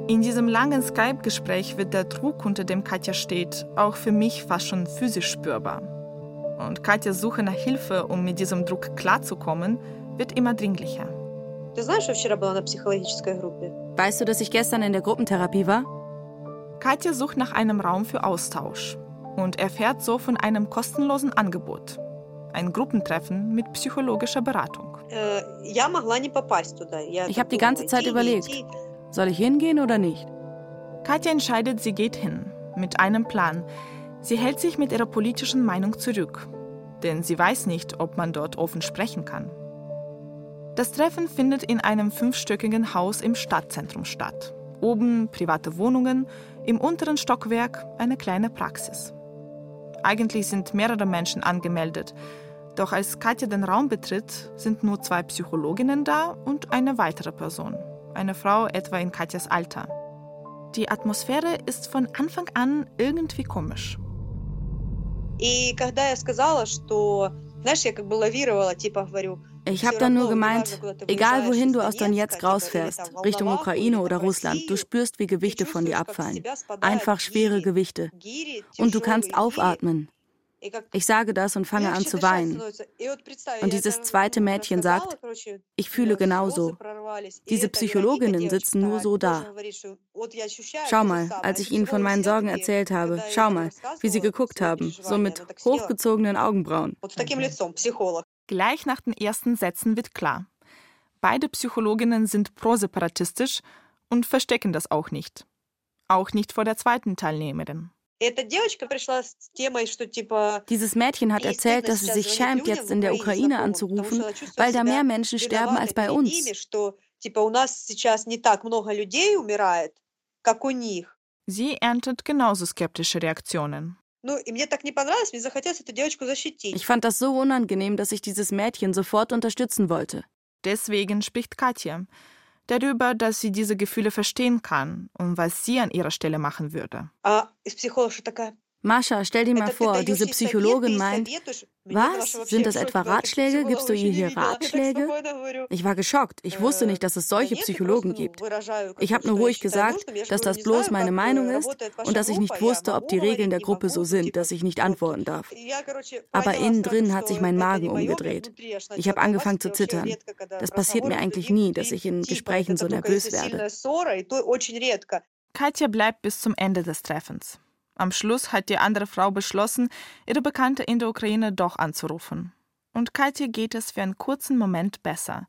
In diesem langen Skype-Gespräch wird der Druck, unter dem Katja steht, auch für mich fast schon physisch spürbar. Und Katjas Suche nach Hilfe, um mit diesem Druck klarzukommen, wird immer dringlicher. Weißt du, dass ich gestern in der Gruppentherapie war? Katja sucht nach einem Raum für Austausch und erfährt so von einem kostenlosen Angebot. Ein Gruppentreffen mit psychologischer Beratung. Э, ich habe die ganze Zeit überlegt, soll ich hingehen oder nicht? Katja entscheidet, sie geht hin, mit einem Plan. Sie hält sich mit ihrer politischen Meinung zurück, denn sie weiß nicht, ob man dort offen sprechen kann. Das Treffen findet in einem fünfstöckigen Haus im Stadtzentrum statt. Oben private Wohnungen, im unteren Stockwerk eine kleine Praxis. Eigentlich sind mehrere Menschen angemeldet, doch als Katja den Raum betritt, sind nur zwei Psychologinnen da und eine weitere Person, eine Frau etwa in Katjas Alter. Die Atmosphäre ist von Anfang an irgendwie komisch. И когда я сказала, что, знаешь, я как бы лавировала, типа говорю, ich habe dann nur gemeint, egal wohin du aus Donetsk rausfährst, Richtung Ukraine oder Russland, du spürst, wie Gewichte von dir abfallen. Einfach schwere Gewichte. Und du kannst aufatmen. Ich sage das und fange an zu weinen. Und dieses zweite Mädchen sagt, ich fühle genauso. Diese Psychologinnen sitzen nur so da. Schau mal, als ich ihnen von meinen Sorgen erzählt habe, schau mal, wie sie geguckt haben, so mit hochgezogenen Augenbrauen. Gleich nach den ersten Sätzen wird klar, beide Psychologinnen sind proseparatistisch und verstecken das auch nicht. Auch nicht vor der zweiten Teilnehmerin. Dieses Mädchen hat erzählt, dass sie sich schämt, jetzt in der Ukraine anzurufen, weil da mehr Menschen sterben als bei uns. Sie erntet genauso skeptische Reaktionen. Ich fand das so unangenehm, dass ich dieses Mädchen sofort unterstützen wollte. Deswegen spricht Katja darüber, dass sie diese Gefühle verstehen kann und was sie an ihrer Stelle machen würde. Mascha, stell dir mal vor, diese Psychologin meint, was? Sind das etwa Ratschläge? Gibst du ihr hier Ratschläge? Ich war geschockt. Ich wusste nicht, dass es solche Psychologen gibt. Ich habe nur ruhig gesagt, dass das bloß meine Meinung ist und dass ich nicht wusste, ob die Regeln der Gruppe so sind, dass ich nicht antworten darf. Aber innen drin hat sich mein Magen umgedreht. Ich habe angefangen zu zittern. Das passiert mir eigentlich nie, dass ich in Gesprächen so nervös werde. Katja bleibt bis zum Ende des Treffens. Am Schluss hat die andere Frau beschlossen, ihre Bekannte in der Ukraine doch anzurufen. Und Katja geht es für einen kurzen Moment besser.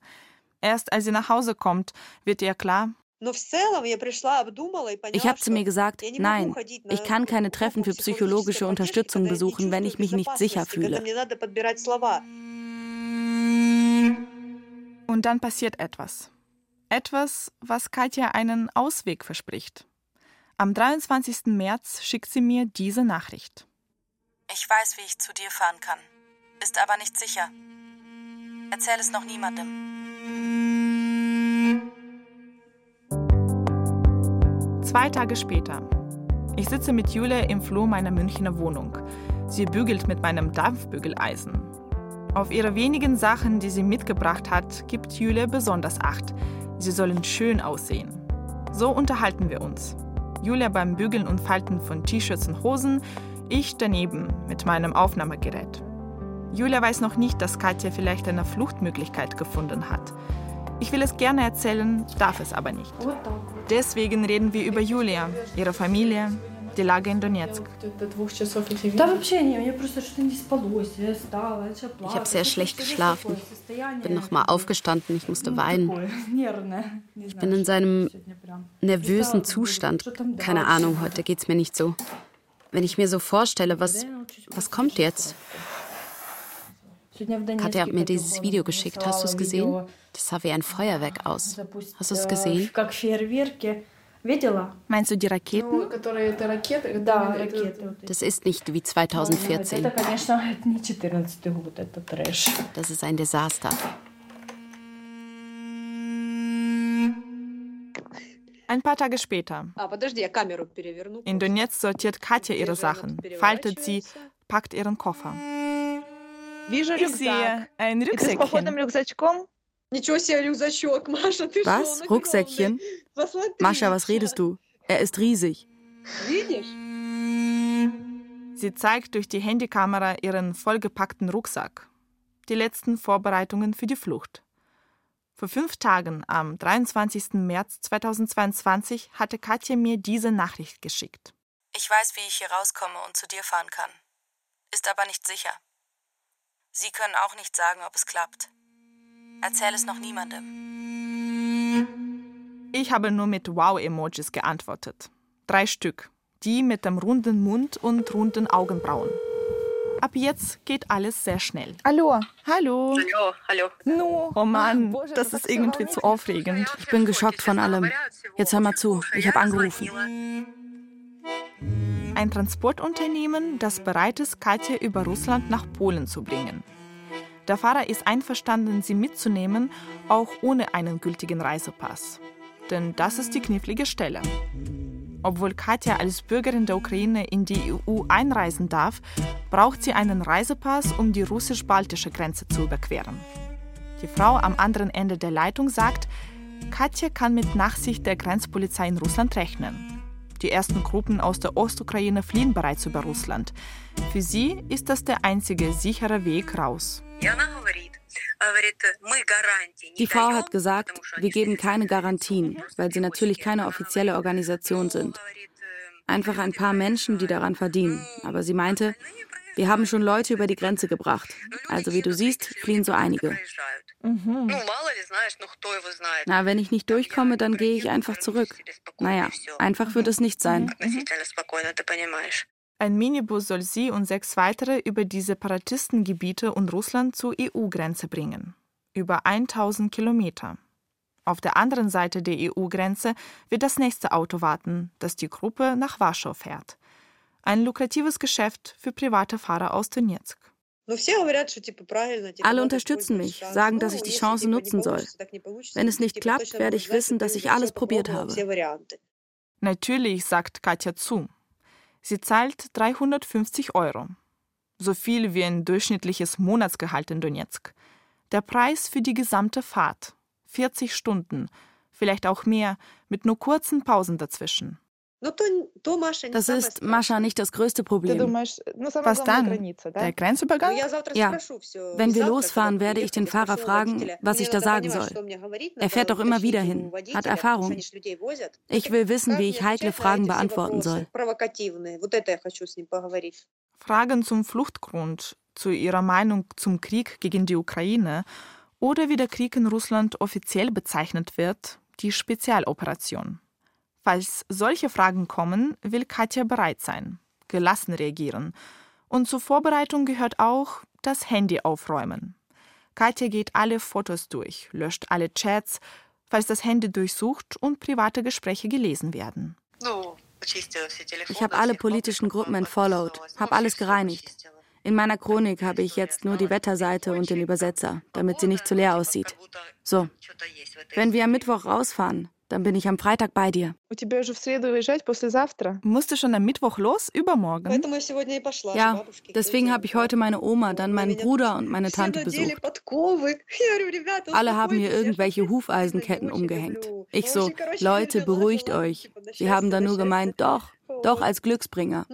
Erst als sie nach Hause kommt, wird ihr klar, ich habe zu mir gesagt, nein, ich kann keine Treffen für psychologische Unterstützung besuchen, wenn ich mich nicht sicher fühle. Und dann passiert etwas. Etwas, was Katja einen Ausweg verspricht. Am 23. März schickt sie mir diese Nachricht. Ich weiß, wie ich zu dir fahren kann, ist aber nicht sicher. Erzähl es noch niemandem. Zwei Tage später. Ich sitze mit Julia im Flur meiner Münchner Wohnung. Sie bügelt mit meinem Dampfbügeleisen. Auf ihre wenigen Sachen, die sie mitgebracht hat, gibt Julia besonders Acht. Sie sollen schön aussehen. So unterhalten wir uns. Julia beim Bügeln und Falten von T-Shirts und Hosen, ich daneben mit meinem Aufnahmegerät. Julia weiß noch nicht, dass Katja vielleicht eine Fluchtmöglichkeit gefunden hat. Ich will es gerne erzählen, darf es aber nicht. Deswegen reden wir über Julia, ihre Familie, die Lage in Donetsk. Ich habe sehr schlecht geschlafen. Bin noch mal aufgestanden, ich musste weinen. Ich bin in seinem nervösen Zustand. Keine Ahnung, heute geht es mir nicht so. Wenn ich mir so vorstelle, was, was kommt jetzt? Katja hat mir dieses Video geschickt. Hast du es gesehen? Das sah wie ein Feuerwerk aus. Hast du es gesehen? Meinst du die Raketen? Das ist nicht wie 2014. Das ist ein Desaster. Ein paar Tage später. In Donetsk sortiert Katja ihre Sachen, faltet sie, packt ihren Koffer. Ich sehe ein Rucksäckchen. Was? Rucksäckchen? Mascha, was redest du? Er ist riesig. Sie zeigt durch die Handykamera ihren vollgepackten Rucksack. Die letzten Vorbereitungen für die Flucht. Vor fünf Tagen, am 23. März 2022, hatte Katja mir diese Nachricht geschickt. Ich weiß, wie ich hier rauskomme und zu dir fahren kann. Ist aber nicht sicher. Sie können auch nicht sagen, ob es klappt. Erzähl es noch niemandem. Ich habe nur mit Wow-Emojis geantwortet. Drei Stück. Die mit dem runden Mund und runden Augenbrauen. Ab jetzt geht alles sehr schnell. Hallo. Hallo. Hallo, hallo. No. Oh Mann, das ist irgendwie zu aufregend. Ich bin geschockt von allem. Jetzt hör mal zu. Ich habe angerufen. Ein Transportunternehmen, das bereit ist, Katja über Russland nach Polen zu bringen. Der Fahrer ist einverstanden, sie mitzunehmen, auch ohne einen gültigen Reisepass. Denn das ist die knifflige Stelle. Obwohl Katja als Bürgerin der Ukraine in die EU einreisen darf, braucht sie einen Reisepass, um die russisch-baltische Grenze zu überqueren. Die Frau am anderen Ende der Leitung sagt, Katja kann mit Nachsicht der Grenzpolizei in Russland rechnen. Die ersten Gruppen aus der Ostukraine fliehen bereits über Russland. Für sie ist das der einzige sichere Weg raus. Die Frau hat gesagt, wir geben keine Garantien, weil sie natürlich keine offizielle Organisation sind. Einfach ein paar Menschen, die daran verdienen. Aber sie meinte, wir haben schon Leute über die Grenze gebracht. Also wie du siehst, fliehen so einige. Mhm. Na, wenn ich nicht durchkomme, dann gehe ich einfach zurück. Naja, einfach wird es nicht sein. Mhm. Ein Minibus soll sie und sechs weitere über die Separatistengebiete und Russland zur EU-Grenze bringen. Über 1000 Kilometer. Auf der anderen Seite der EU-Grenze wird das nächste Auto warten, das die Gruppe nach Warschau fährt. Ein lukratives Geschäft für private Fahrer aus Donetsk. Alle unterstützen mich, sagen, dass ich die Chance nutzen soll. Wenn es nicht klappt, werde ich wissen, dass ich alles probiert habe. Natürlich, sagt Katja zu. Sie zahlt 350 Euro. So viel wie ein durchschnittliches Monatsgehalt in Donetsk. Der Preis für die gesamte Fahrt. 40 Stunden, vielleicht auch mehr, mit nur kurzen Pausen dazwischen. Das ist, Mascha, nicht das größte Problem. Was dann? Der Grenzübergang? Ja. Wenn wir losfahren, werde ich den Fahrer fragen, was ich da sagen soll. Er fährt doch immer wieder hin, hat Erfahrung. Ich will wissen, wie ich heikle Fragen beantworten soll. Fragen zum Fluchtgrund, zu ihrer Meinung zum Krieg gegen die Ukraine oder wie der Krieg in Russland offiziell bezeichnet wird, die Spezialoperation. Falls solche Fragen kommen, will Katja bereit sein, gelassen reagieren. Und zur Vorbereitung gehört auch das Handy aufräumen. Katja geht alle Fotos durch, löscht alle Chats, falls das Handy durchsucht und private Gespräche gelesen werden. Ich habe alle politischen Gruppen entfollowed, habe alles gereinigt. In meiner Chronik habe ich jetzt nur die Wetterseite und den Übersetzer, damit sie nicht zu leer aussieht. So, wenn wir am Mittwoch rausfahren, Dann bin ich am Freitag bei dir. Musst du schon am Mittwoch los? Übermorgen? Ja, deswegen habe ich heute meine Oma, dann meinen Bruder und meine Tante besucht. Alle haben mir irgendwelche Hufeisenketten umgehängt. Ich so, Leute, beruhigt euch. Sie haben dann nur gemeint, doch, doch als Glücksbringer.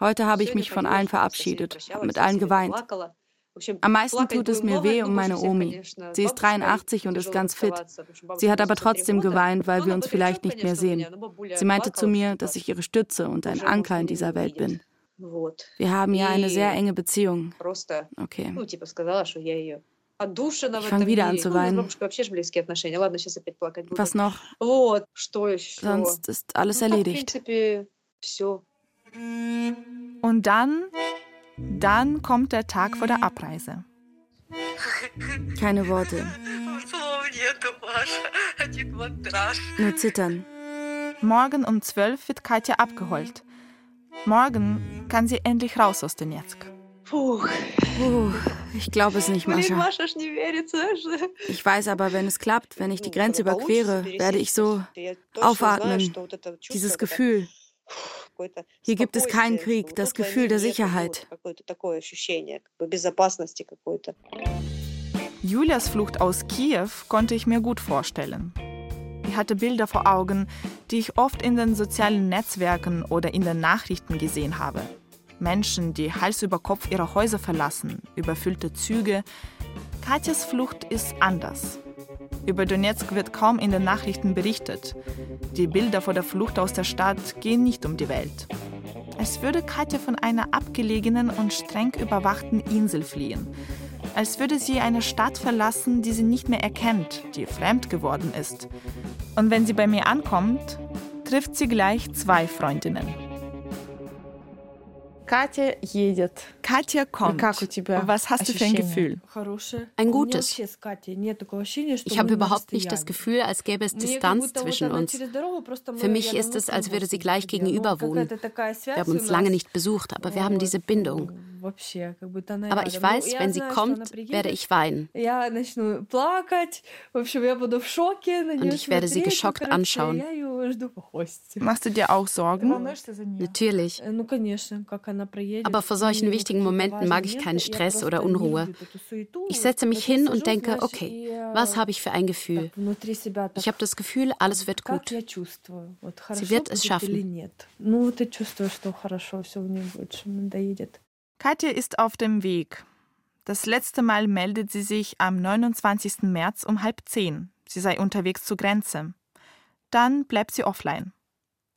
Heute habe ich mich von allen verabschiedet, habe mit allen geweint. Am meisten tut es mir weh um meine Omi. Sie ist 83 und ist ganz fit. Sie hat aber trotzdem geweint, weil wir uns vielleicht nicht mehr sehen. Sie meinte zu mir, dass ich ihre Stütze und ein Anker in dieser Welt bin. Wir haben ja eine sehr enge Beziehung. Okay. Ich fange wieder an zu weinen. Was noch? Sonst ist alles erledigt. Und dann dann kommt der Tag vor der Abreise. Keine Worte. Nur zittern. Morgen um 12 wird Katja abgeholt. Morgen kann sie endlich raus aus Donetsk. Puh, ich glaube es nicht, Mascha. Ich weiß aber, wenn es klappt, wenn ich die Grenze überquere, werde ich so aufatmen. Dieses Gefühl. Hier gibt es keinen Krieg, das Gefühl der Sicherheit. Julias Flucht aus Kiew konnte ich mir gut vorstellen. Ich hatte Bilder vor Augen, die ich oft in den sozialen Netzwerken oder in den Nachrichten gesehen habe. Menschen, die Hals über Kopf ihre Häuser verlassen, überfüllte Züge. Katjas Flucht ist anders. Über Donetsk wird kaum in den Nachrichten berichtet. Die Bilder vor der Flucht aus der Stadt gehen nicht um die Welt. Als würde Katja von einer abgelegenen und streng überwachten Insel fliehen. Als würde sie eine Stadt verlassen, die sie nicht mehr erkennt, die fremd geworden ist. Und wenn sie bei mir ankommt, trifft sie gleich zwei Freundinnen. Katja едет. Katja kommt. Was hast du für ein Gefühl? Ein gutes. Ich habe überhaupt nicht das Gefühl, als gäbe es Distanz zwischen uns. Für mich ist es, als würde sie gleich gegenüber wohnen. Wir haben uns lange nicht besucht, aber wir haben diese Bindung. Aber ich weiß, wenn sie kommt, werde ich weinen. Und ich werde sie geschockt anschauen. Machst du dir auch Sorgen? Natürlich. Aber vor solchen wichtigen Momenten mag ich keinen Stress oder Unruhe. Ich setze mich hin und denke, okay, was habe ich für ein Gefühl? Ich habe das Gefühl, alles wird gut. Sie wird es schaffen. Katja ist auf dem Weg. Das letzte Mal meldet sie sich am 29. März um halb zehn. Sie sei unterwegs zur Grenze. Dann bleibt sie offline.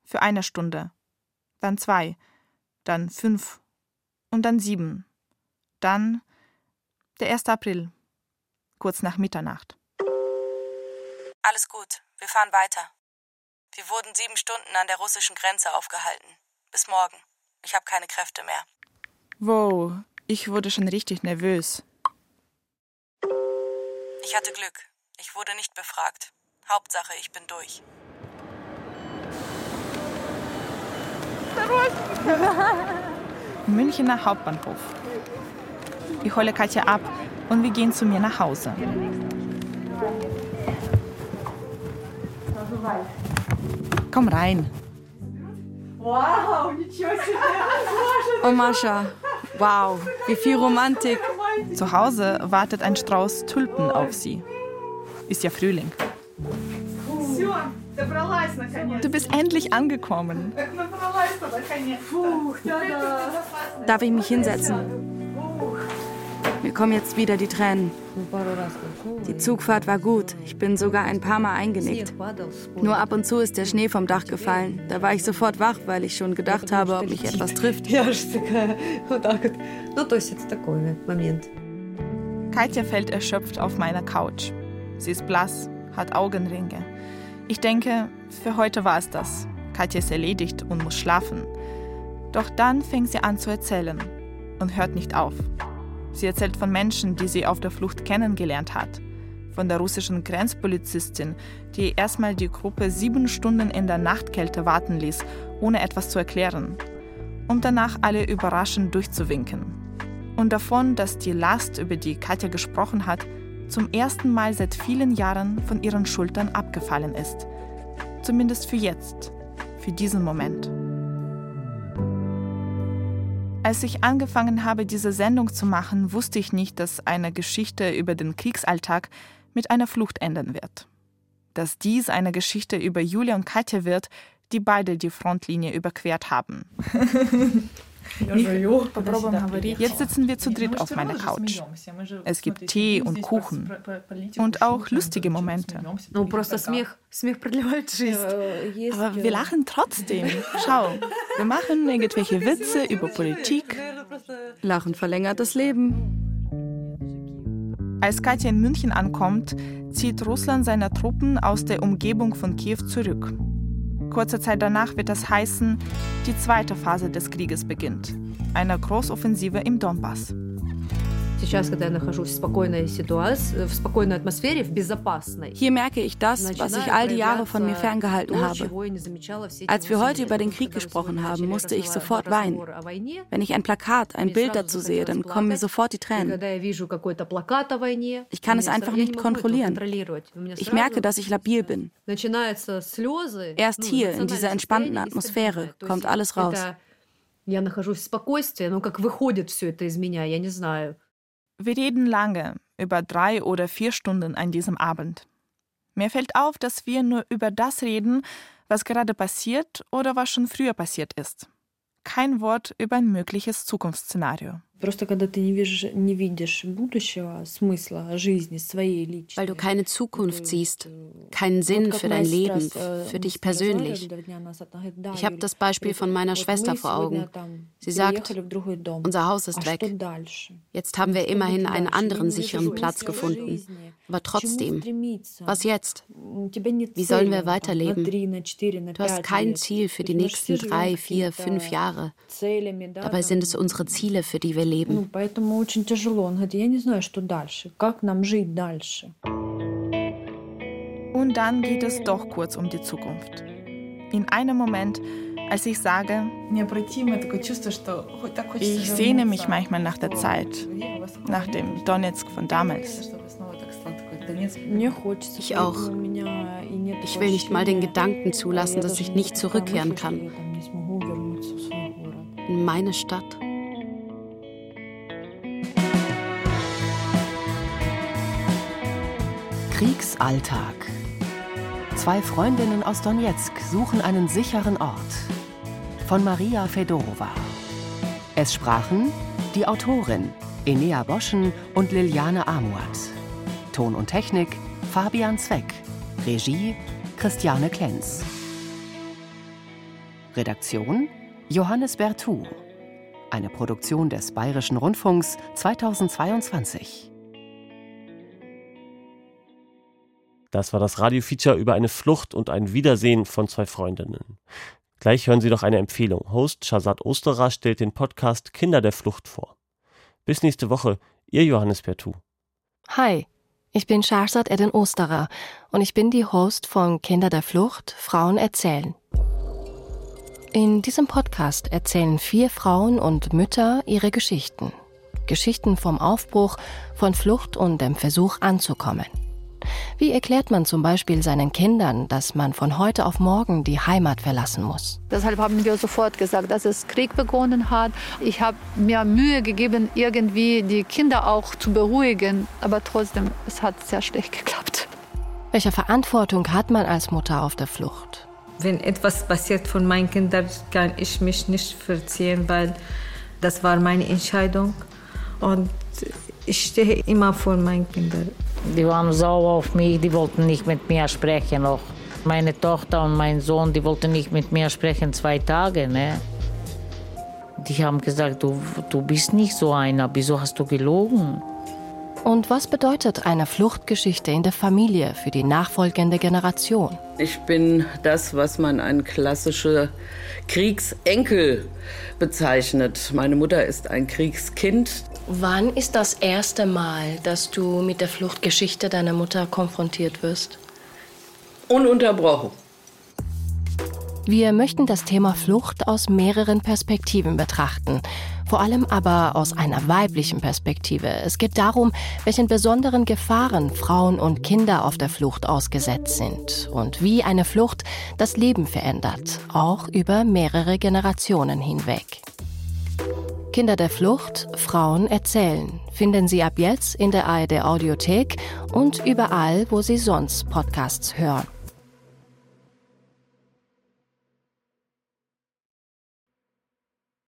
Für eine Stunde. Dann zwei. Dann fünf. Und dann sieben. Dann der 1. April. Kurz nach Mitternacht. Alles gut. Wir fahren weiter. Wir wurden sieben Stunden an der russischen Grenze aufgehalten. Bis morgen. Ich habe keine Kräfte mehr. Wow, ich wurde schon richtig nervös. Ich hatte Glück. Ich wurde nicht befragt. Hauptsache, ich bin durch. Münchener Hauptbahnhof. Ich hole Katja ab und wir gehen zu mir nach Hause. Komm rein. Wow, Oh Mascha, wow, wie viel Romantik. Zu Hause wartet ein Strauß Tulpen auf sie. Ist ja Frühling. Du bist endlich angekommen. Darf ich mich hinsetzen? Mir kommen jetzt wieder die Tränen. Die Zugfahrt war gut. Ich bin sogar ein paar Mal eingenickt. Nur ab und zu ist der Schnee vom Dach gefallen. Da war ich sofort wach, weil ich schon gedacht habe, ob mich etwas trifft. Katja fällt erschöpft auf meiner Couch. Sie ist blass, hat Augenringe. Ich denke, für heute war es das. Katja ist erledigt und muss schlafen. Doch dann fängt sie an zu erzählen und hört nicht auf. Sie erzählt von Menschen, die sie auf der Flucht kennengelernt hat. Von der russischen Grenzpolizistin, die erstmal die Gruppe sieben Stunden in der Nachtkälte warten ließ, ohne etwas zu erklären. Um danach alle überraschend durchzuwinken. Und davon, dass die Last, über die Katja gesprochen hat, zum ersten Mal seit vielen Jahren von ihren Schultern abgefallen ist. Zumindest für jetzt, für diesen Moment. Als ich angefangen habe, diese Sendung zu machen, wusste ich nicht, dass eine Geschichte über den Kriegsalltag mit einer Flucht enden wird. Dass dies eine Geschichte über Julia und Katja wird, die beide die Frontlinie überquert haben. Jetzt sitzen wir zu dritt auf meiner Couch. Es gibt Tee und Kuchen und auch lustige Momente. Aber wir lachen trotzdem. Schau, wir machen irgendwelche Witze über Politik. Lachen verlängert das Leben. Als Katja in München ankommt, zieht Russland seine Truppen aus der Umgebung von Kiew zurück. Kurze Zeit danach wird es heißen, die zweite Phase des Krieges beginnt, eine Großoffensive im Donbass. Hier merke ich das, was ich all die Jahre von mir ferngehalten habe. Als wir heute über den Krieg gesprochen haben, musste ich sofort weinen. Wenn ich ein Plakat, ein Bild dazu sehe, dann kommen mir sofort die Tränen. Ich kann es einfach nicht kontrollieren. Ich merke, dass ich labil bin. Erst hier, in dieser entspannten Atmosphäre, kommt alles raus. Я нахожусь в спокойствии, но как выходит все это из меня, я не знаю. Wir reden lange, über drei oder vier Stunden an diesem Abend. Mir fällt auf, dass wir nur über das reden, was gerade passiert oder was schon früher passiert ist. Kein Wort über ein mögliches Zukunftsszenario. Weil du keine Zukunft siehst, keinen Sinn für dein Leben, für dich persönlich. Ich habe das Beispiel von meiner Schwester vor Augen. Sie sagt, unser Haus ist weg. Jetzt haben wir immerhin einen anderen sicheren Platz gefunden. Aber trotzdem, was jetzt? Wie sollen wir weiterleben? Du hast kein Ziel für die nächsten drei, vier, fünf Jahre. Dabei sind es unsere Ziele, für die wir leben. Und dann geht es doch kurz um die Zukunft. In einem Moment, als ich sage, ich sehne mich manchmal nach der Zeit, nach dem Donetsk von damals. Ich auch. Ich will nicht mal den Gedanken zulassen, dass ich nicht zurückkehren kann. In meine Stadt. Kriegsalltag. Zwei Freundinnen aus Donetsk suchen einen sicheren Ort. Von Maria Fedorova. Es sprachen die Autorin Enea Boschen und Liliane Amuat. Ton und Technik Fabian Zweck. Regie Christiane Klenz. Redaktion Johannes Bertou. Eine Produktion des Bayerischen Rundfunks 2022. Das war das Radio-Feature über eine Flucht und ein Wiedersehen von zwei Freundinnen. Gleich hören Sie noch eine Empfehlung. Host Shazad Osterer stellt den Podcast Kinder der Flucht vor. Bis nächste Woche, Ihr Johannes Bertou. Hi. Ich bin Shahrzad Eden Osterer und ich bin die Host von Kinder der Flucht, Frauen erzählen. In diesem Podcast erzählen vier Frauen und Mütter ihre Geschichten. Geschichten vom Aufbruch, von Flucht und dem Versuch anzukommen. Wie erklärt man zum Beispiel seinen Kindern, dass man von heute auf morgen die Heimat verlassen muss? Deshalb haben wir sofort gesagt, dass es Krieg begonnen hat. Ich habe mir Mühe gegeben, irgendwie die Kinder auch zu beruhigen, aber trotzdem, es hat sehr schlecht geklappt. Welche Verantwortung hat man als Mutter auf der Flucht? Wenn etwas passiert von meinen Kindern, kann ich mich nicht verziehen, weil das war meine Entscheidung. Und ich stehe immer vor meinen Kindern. Die waren sauer auf mich, die wollten nicht mit mir sprechen noch. Meine Tochter und mein Sohn, die wollten nicht mit mir sprechen zwei Tage. Ne? Die haben gesagt, du, du bist nicht so einer, wieso hast du gelogen? Und was bedeutet eine Fluchtgeschichte in der Familie für die nachfolgende Generation? Ich bin das, was man ein klassischer Kriegsenkel bezeichnet. Meine Mutter ist ein Kriegskind. Wann ist das erste Mal, dass du mit der Fluchtgeschichte deiner Mutter konfrontiert wirst? Ununterbrochen. Wir möchten das Thema Flucht aus mehreren Perspektiven betrachten. Vor allem aber aus einer weiblichen Perspektive. Es geht darum, welchen besonderen Gefahren Frauen und Kinder auf der Flucht ausgesetzt sind und wie eine Flucht das Leben verändert, auch über mehrere Generationen hinweg. Kinder der Flucht, Frauen erzählen, finden Sie ab jetzt in der ARD Audiothek und überall, wo Sie sonst Podcasts hören.